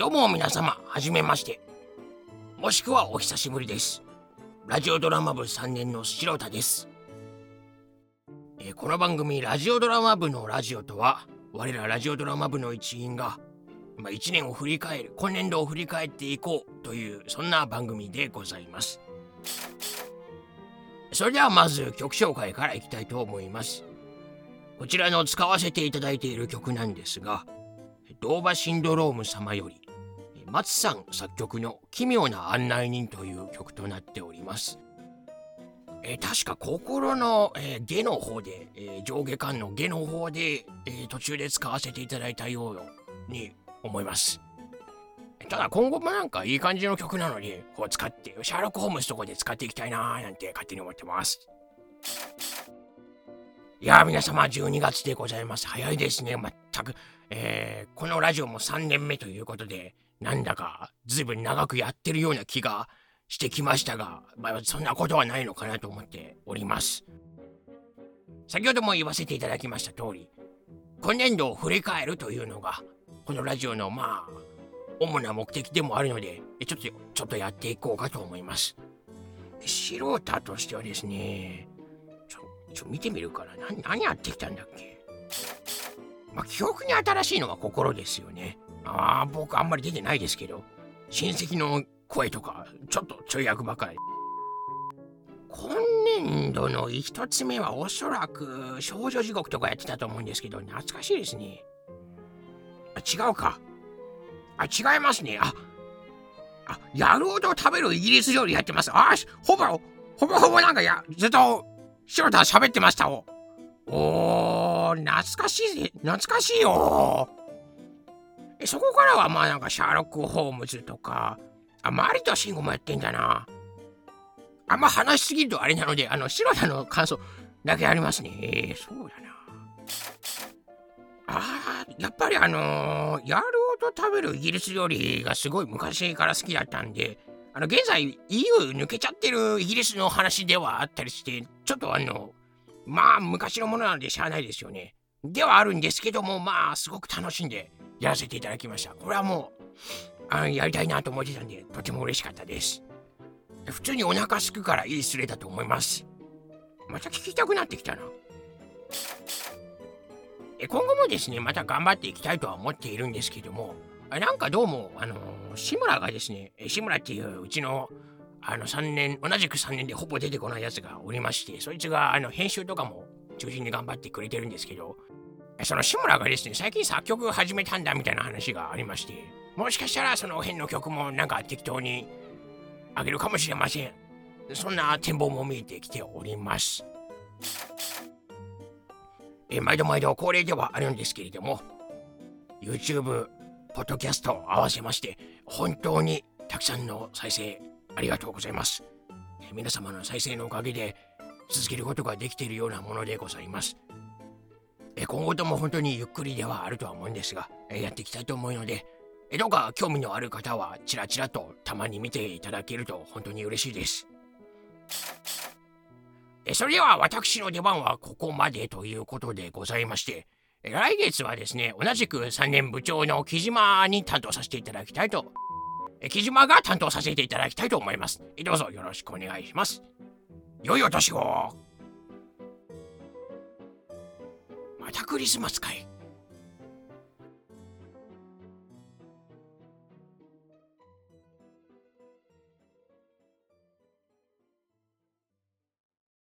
どうも皆様、はじめまして。もしくはお久しぶりです。ラジオドラマ部3年の白田です。えー、この番組、ラジオドラマ部のラジオとは、我らラジオドラマ部の一員が、まあ、1年を振り返る、今年度を振り返っていこうという、そんな番組でございます。それではまず曲紹介からいきたいと思います。こちらの使わせていただいている曲なんですが、ドーバシンドローム様より、松さん作曲の奇妙な案内人という曲となっております。えー、確か心の、えー、下の方で、えー、上下巻の下の方で、え、途中で使わせていただいたように思います。ただ今後もなんかいい感じの曲なのに、こう使って、シャーロック・ホームズとこで使っていきたいなーなんて勝手に思ってます。いや皆様12月でございます。早いですね。まったく、えー、このラジオも3年目ということで、なんだか随分長くやってるような気がしてきましたが、まあ、そんなことはないのかなと思っております。先ほども言わせていただきました通り、今年度を振り返るというのが、このラジオのまあ、主な目的でもあるので、ちょっと、ちょっとやっていこうかと思います。素人としてはですね、ちょ、見てみるからな、何やってきたんだっけまあ、記憶に新しいのは心ですよね。ああ、僕あんまり出てないですけど、親戚の声とか、ちょっとちょい役ばかり。今年度の一つ目はおそらく少女地獄とかやってたと思うんですけど、懐かしいですね。あ違うか。あ、違いますね。あ、あ、野郎と食べるイギリス料理やってます。あ、ほぼ、ほぼほぼなんかや、ずっと白田喋ってましたお。お、懐かしい、懐かしいよ。そこからはまあなんかシャーロック・ホームズとか、あ、マリとシンゴもやってんだな。あんま話しすぎるとあれなので、あの、白田の感想だけありますね。えー、そうだな。あー、やっぱりあのー、野郎と食べるイギリス料理がすごい昔から好きだったんで、あの、現在 EU 抜けちゃってるイギリスの話ではあったりして、ちょっとあの、まあ昔のものなんでしゃあないですよね。ではあるんですけども、まあすごく楽しんでやらせていただきました。これはもう、あのやりたいなと思ってたんで、とても嬉しかったです。普通にお腹すくからいいスレだと思います。また聞きたくなってきたな。今後もですね、また頑張っていきたいとは思っているんですけども、なんかどうも、あの志村がですね、志村っていううちのあの3年、同じく3年でほぼ出てこないやつがおりまして、そいつがあの編集とかも中心に頑張ってくれてるんですけど、その志村がですね、最近作曲始めたんだみたいな話がありまして、もしかしたらその辺の曲もなんか適当にあげるかもしれません。そんな展望も見えてきております。え毎度毎度恒例ではあるんですけれども、YouTube ポッドキャストを合わせまして、本当にたくさんの再生ありがとうございます。皆様の再生のおかげで続けることができているようなものでございます。今後とも本当にゆっくりではあるとは思うんですが、やっていきたいと思うので、どうか興味のある方はチラチラとたまに見ていただけると本当に嬉しいです。それでは私の出番はここまでということでございまして、来月はですね、同じく3年部長の木島に担当させていただきたいと、木島が担当させていただきたいと思います。どうぞよろしくお願いします。良いお年をまたクリスマスかい。